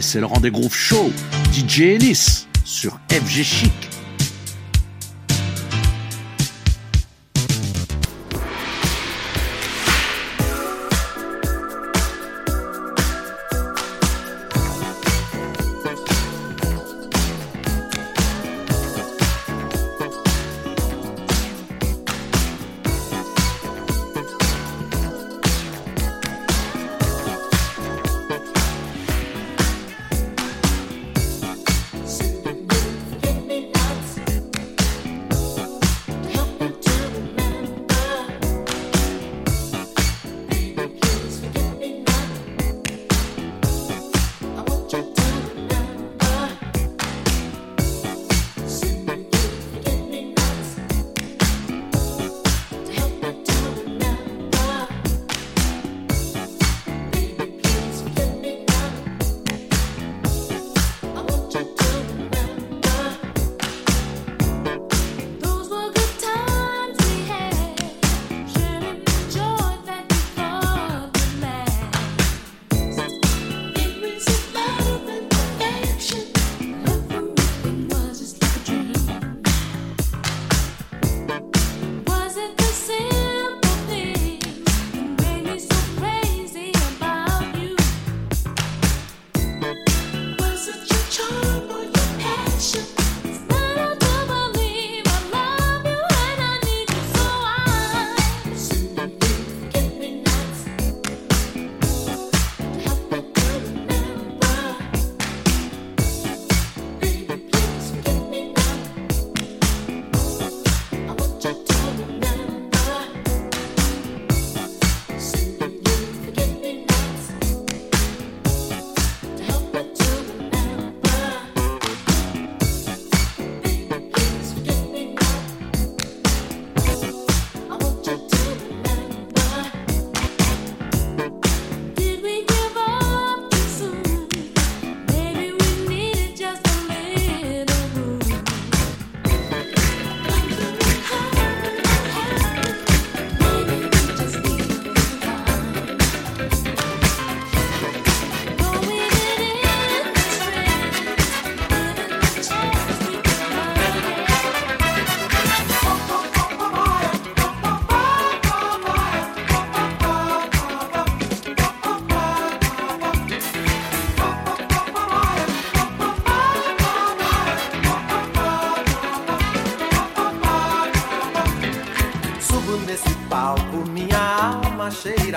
C'est le rendez-vous show. DJ Ennis sur FG Chic.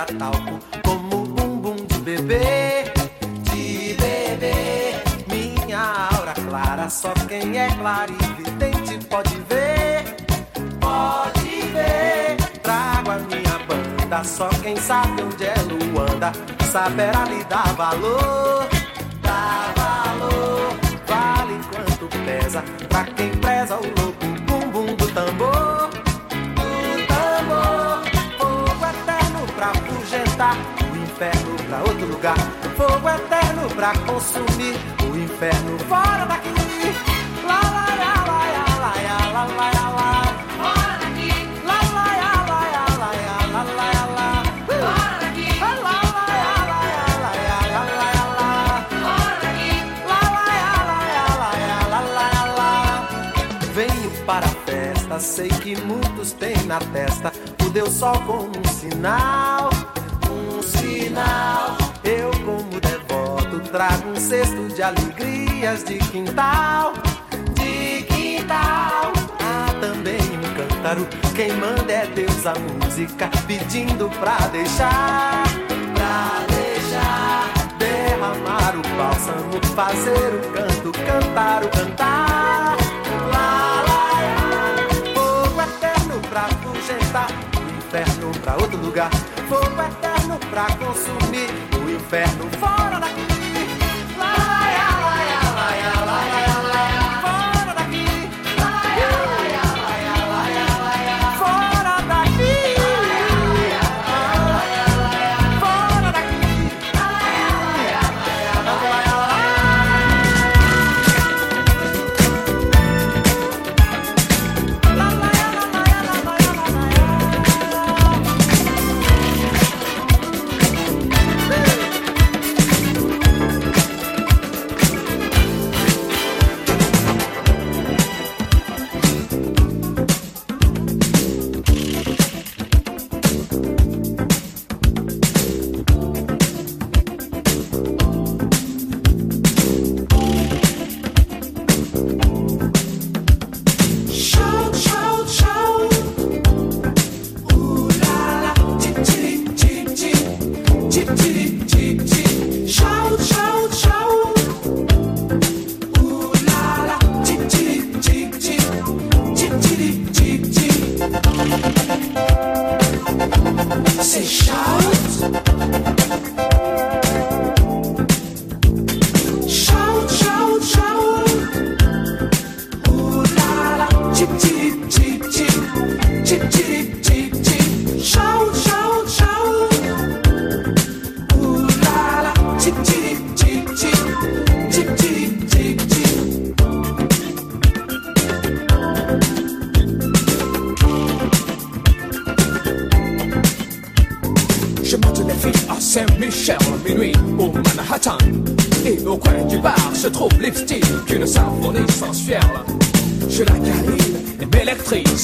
talco como bumbum de bebê, de bebê. Minha aura clara, só quem é claro e clarividente pode ver, pode ver. Trago a minha banda, só quem sabe onde é Luanda saberá lhe dar valor. pra consumir o inferno fora daqui. Lá, lá, lá, lá, lá, lá, lá, lá, lá. Fora daqui. Lá, lá, lá, lá, lá, lá, lá, lá. Fora daqui. Lá, lá, lá, lá, lá, lá, lá. Fora daqui. Lá, lá, lá, lá, lá, lá. Venho para festa, sei que muitos têm na testa o Deus só como um sinal, um sinal. Eu trago um cesto de alegrias de quintal, de quintal. Há também um cântaro, quem manda é Deus a música, pedindo pra deixar, pra deixar. Derramar o bálsamo, fazer o canto, cantar o cantar. o inferno pra outro lugar. Fogo eterno pra consumir o inferno fora daqui.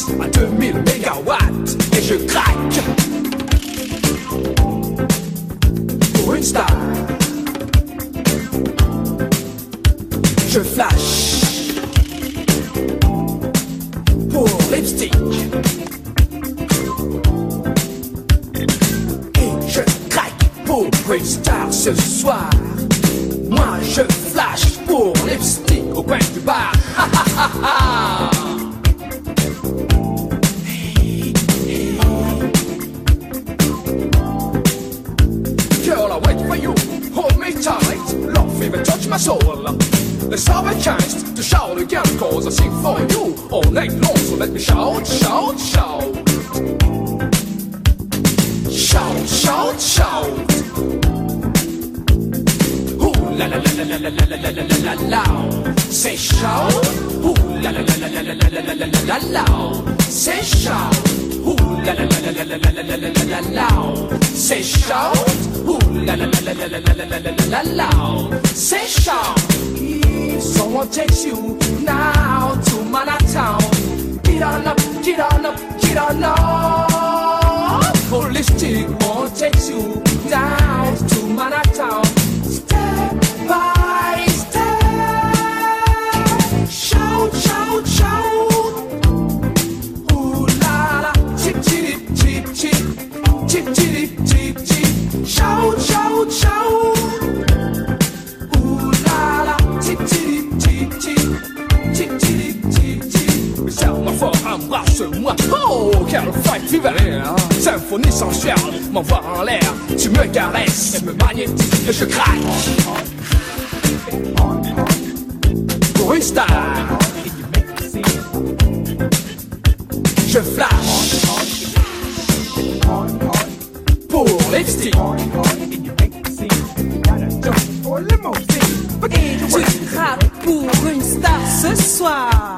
I la shout. Shout. If someone takes you now to Manhattan, get on up, get on up, get on up. Holistic won't take you down to Manhattan. Oh, quel fight vivarais Symphonie sensuelle, m'envoie en l'air. Tu me caresses, me magnétises et je craque. Pour une star, je flash. Pour lipstick. Je craque pour une star ce soir.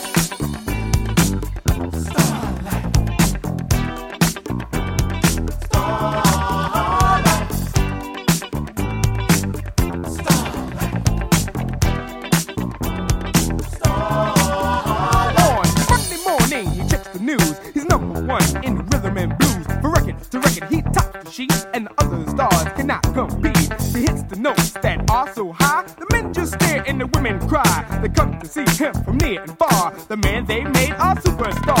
Rhythm blues, for record to record, he tops the sheets, and the other stars cannot compete. He hits the notes that are so high, the men just stare and the women cry. They come to see him from near and far. The man they made a superstar.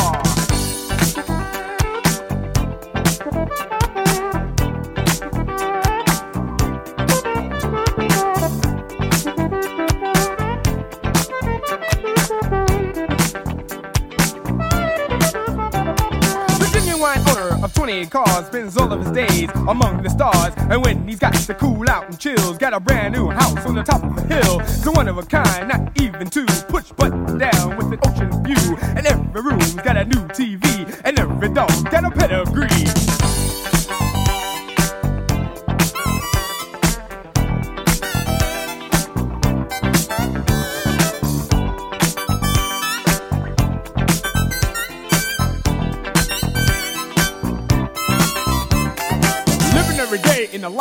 cars, spends all of his days among the stars. And when he's got to cool out and chills, got a brand new house on the top of a hill. It's a one of a kind, not even two. Push button down with an ocean view. And every room's got a new TV, and every dog's got a pet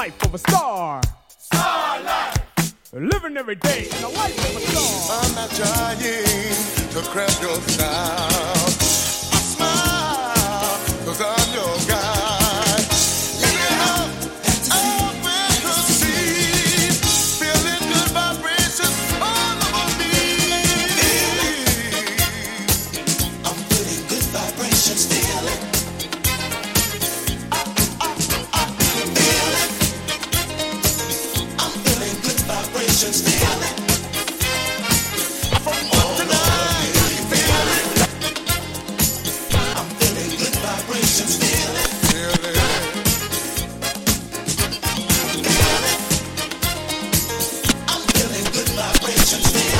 life of a star. Star life. Living every day in the life of a star. I'm not trying to crash your style. I smile because I'm your guy. You. know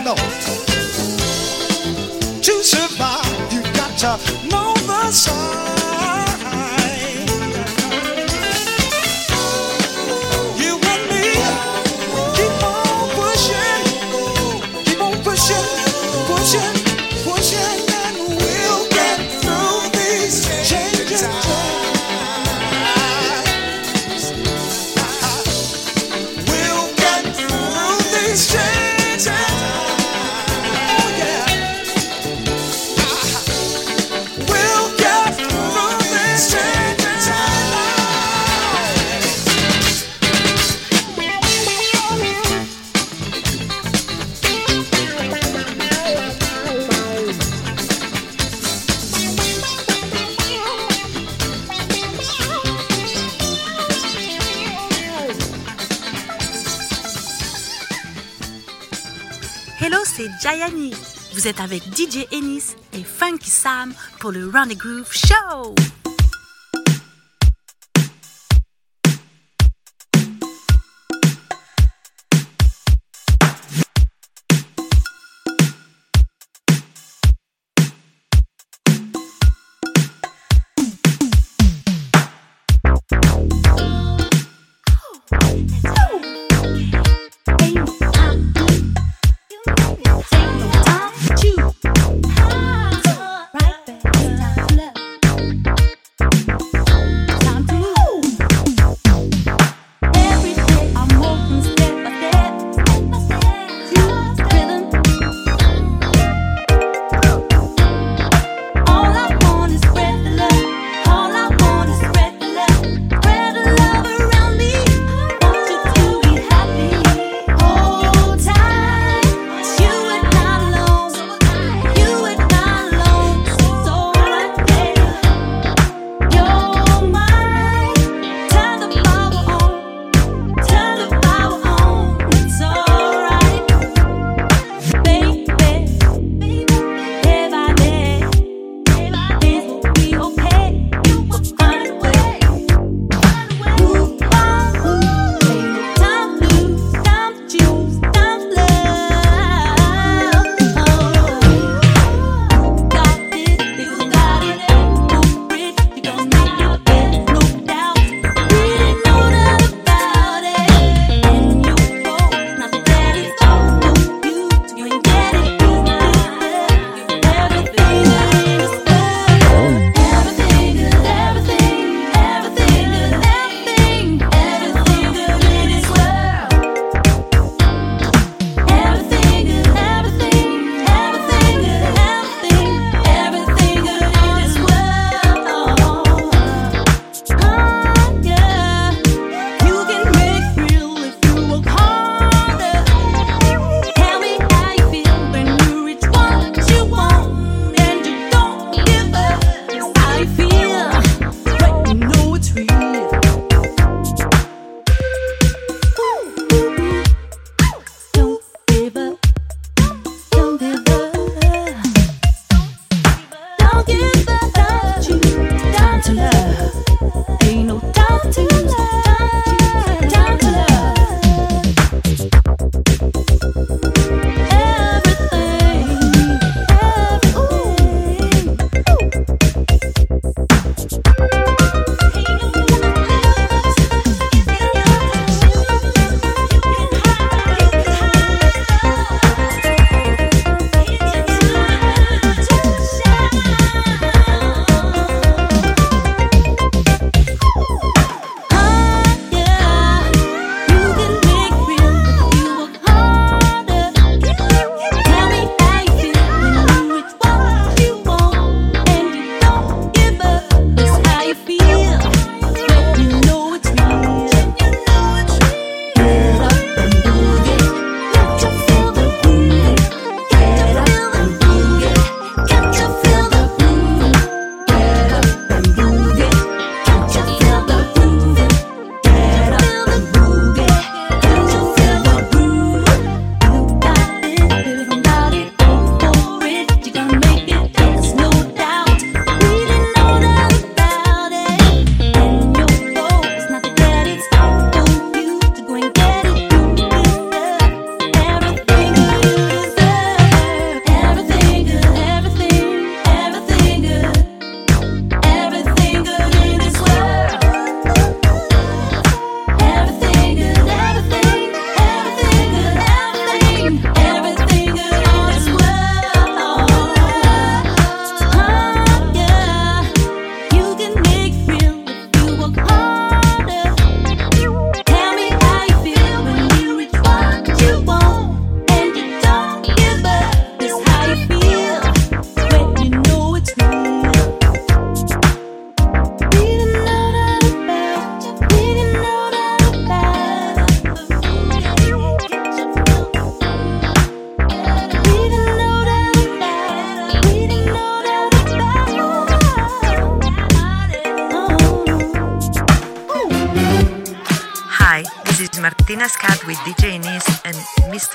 Know. To survive, you've got to know the signs. Vous êtes avec DJ Ennis et Funky Sam pour le Running Groove Show.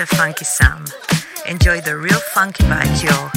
Funky Sam. Enjoy the real funky vibes, yo,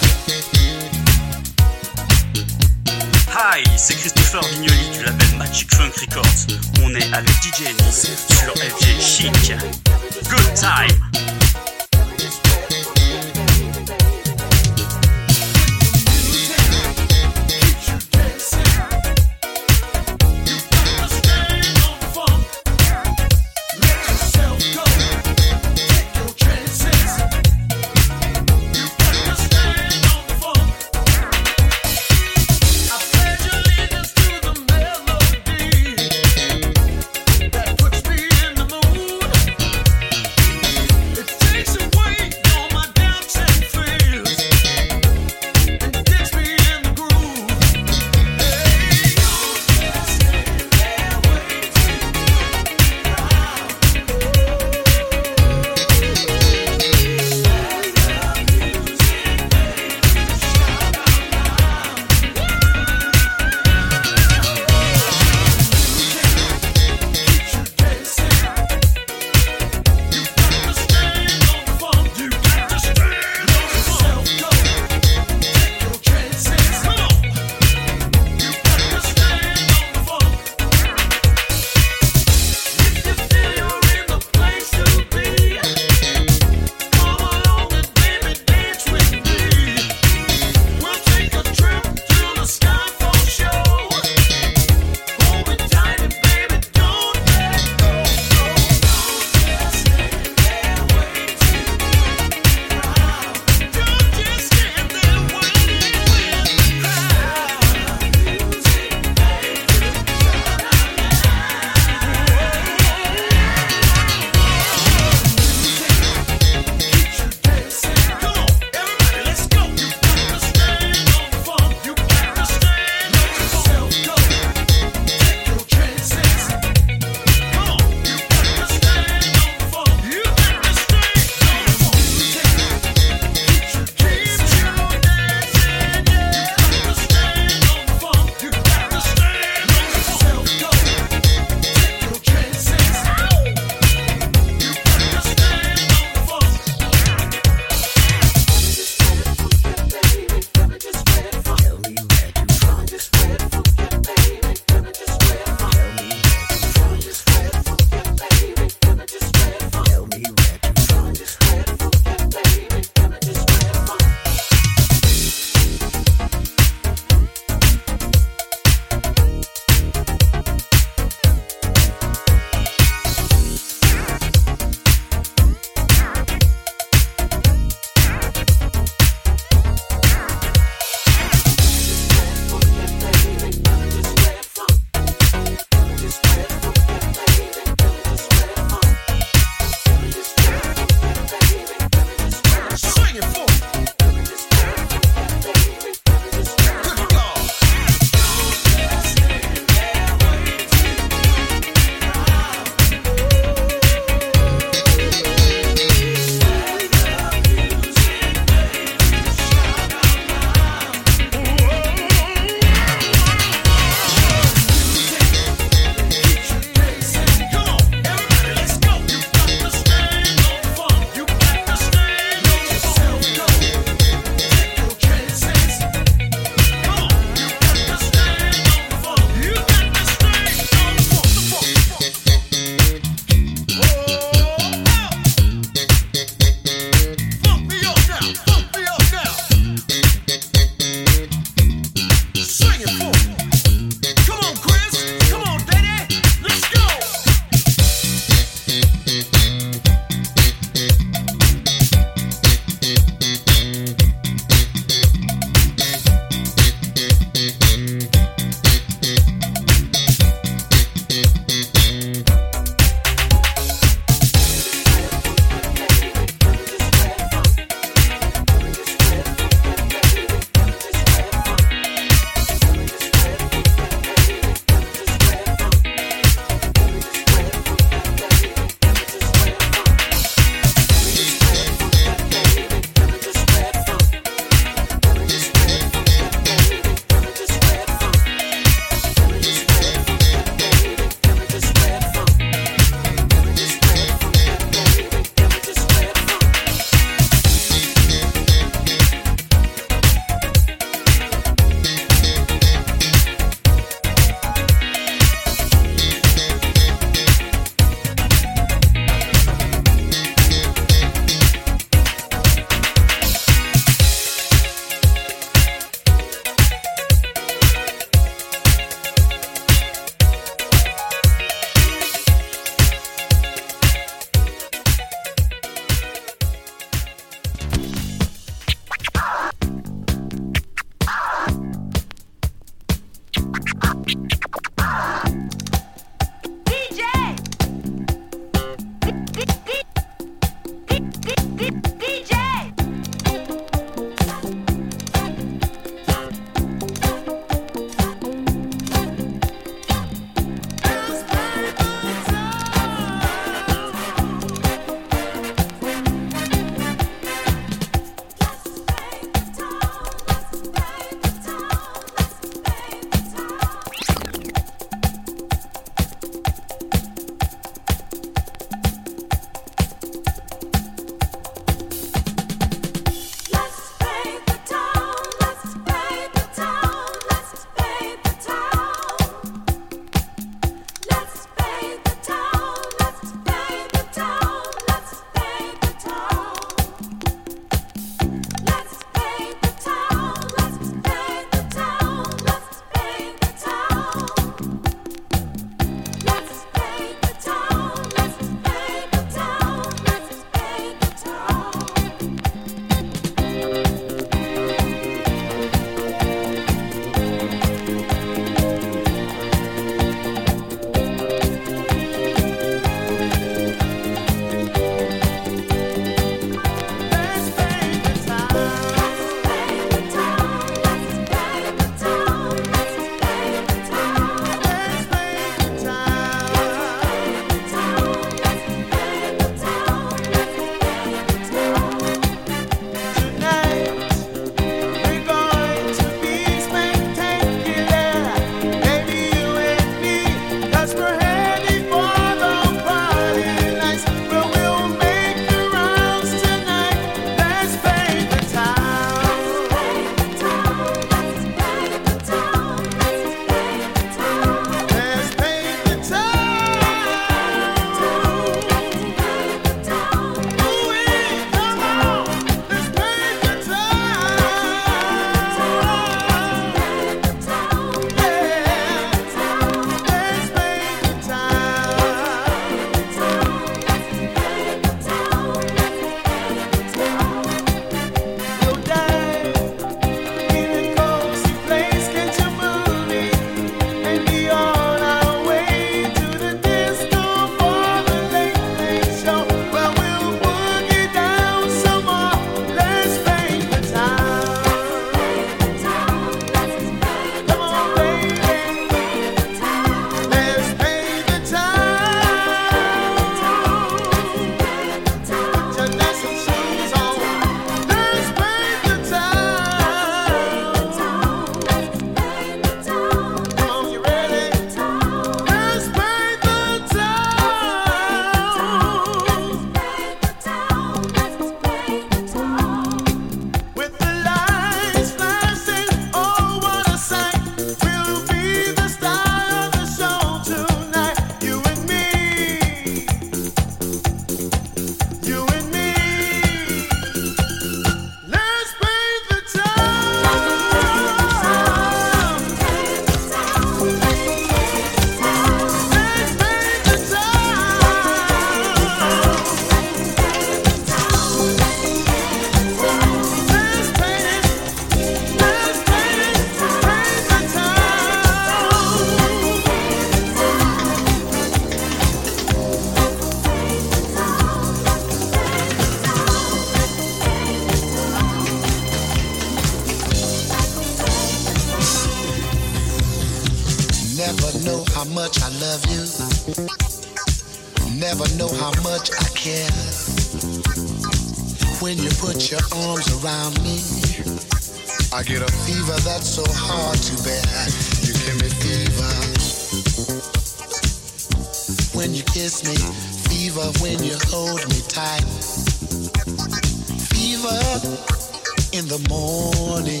in the morning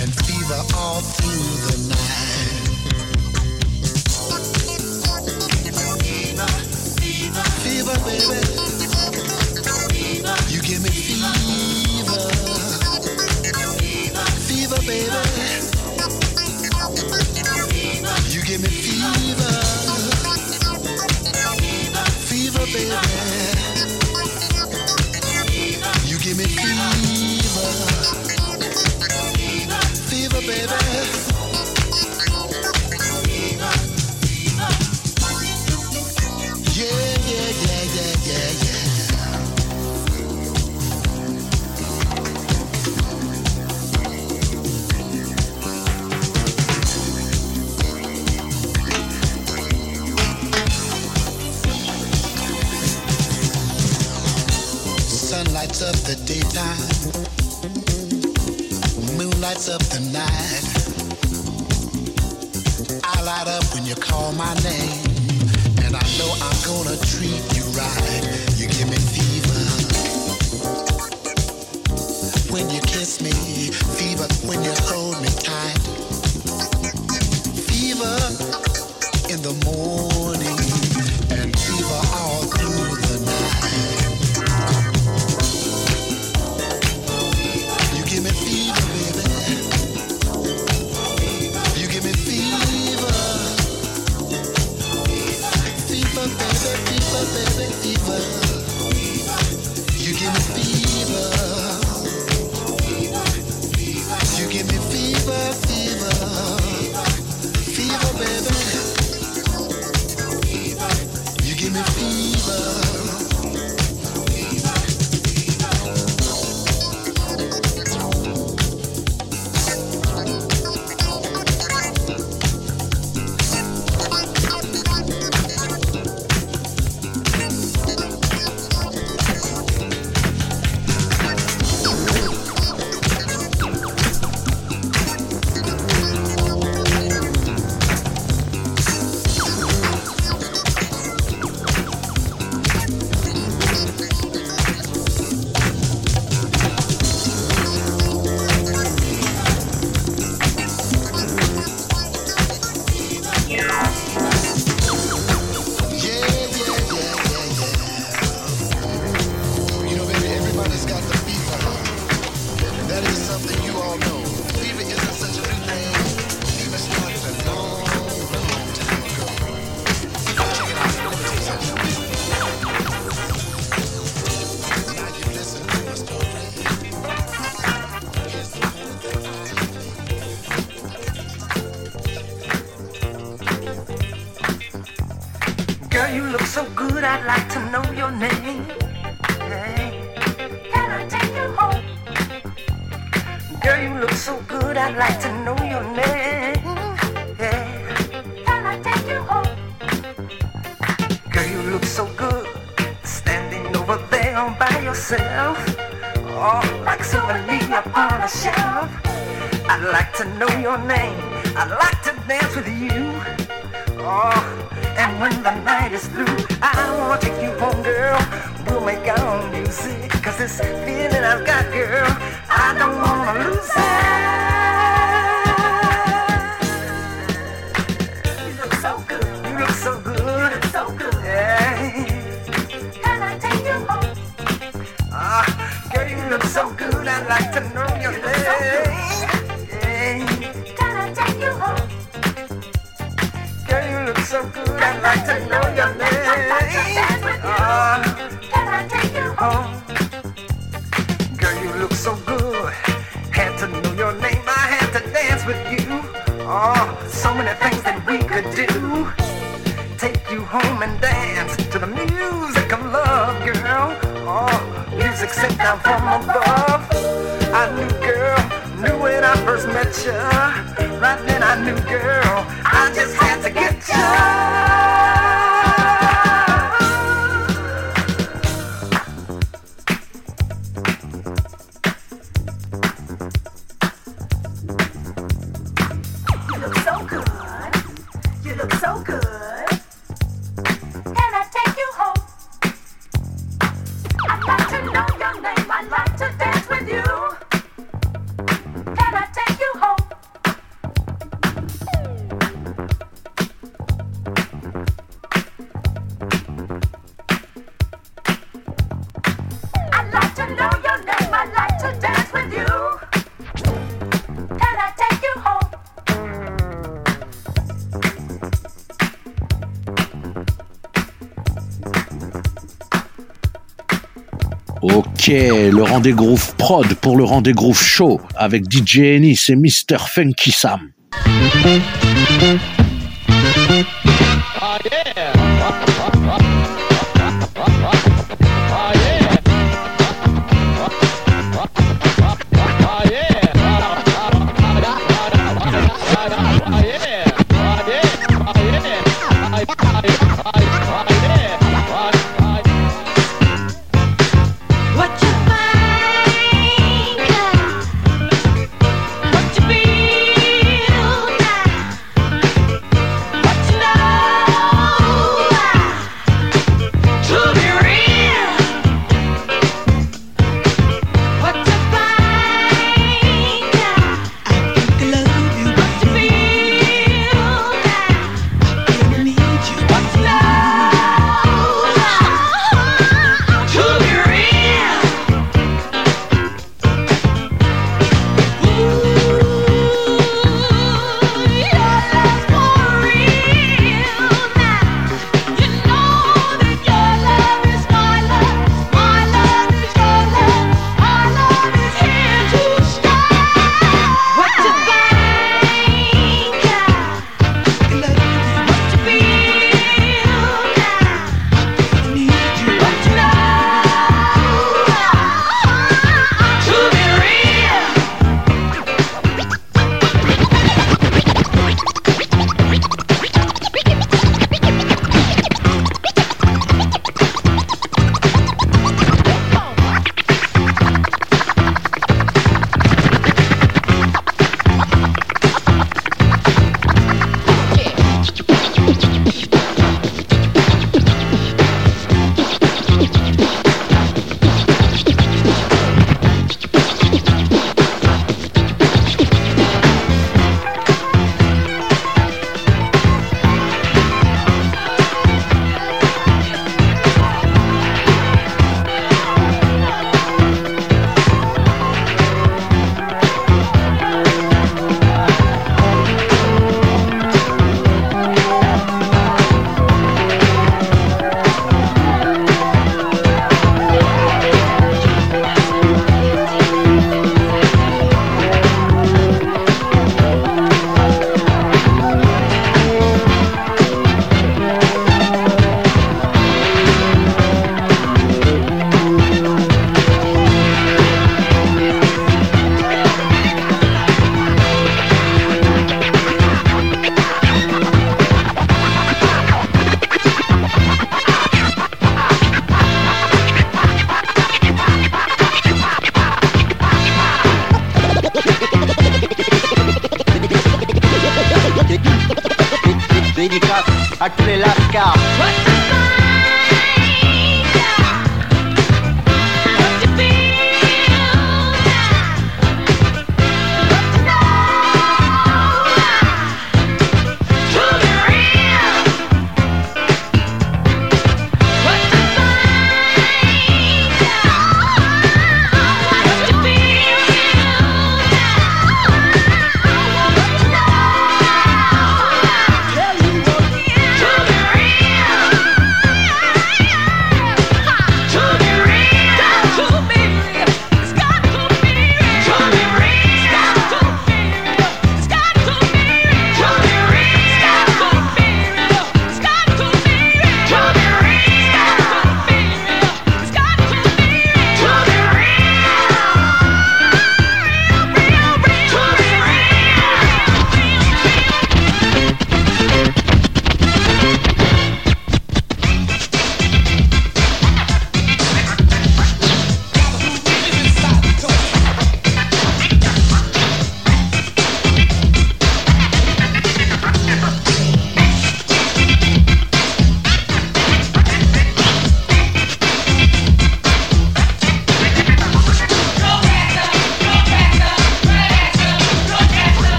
and fever all through the night. you call my name. And I know I'm gonna treat you right. give me feel got, girl. I don't wanna lose it. You look so good. You look so good. So good. Can I take you home? Ah, girl, you look so good. I'd like to know your name. Can I take you home? Girl, you look so good. I'd like to know your name. Ah. home and dance to the music of love, girl. Oh, music sent down from above. I knew, girl, knew when I first met you. Right then I knew, girl, I just had to get you. Le rendez groove prod pour le rendez groove show avec DJ Ennis et Mr. Funky Sam.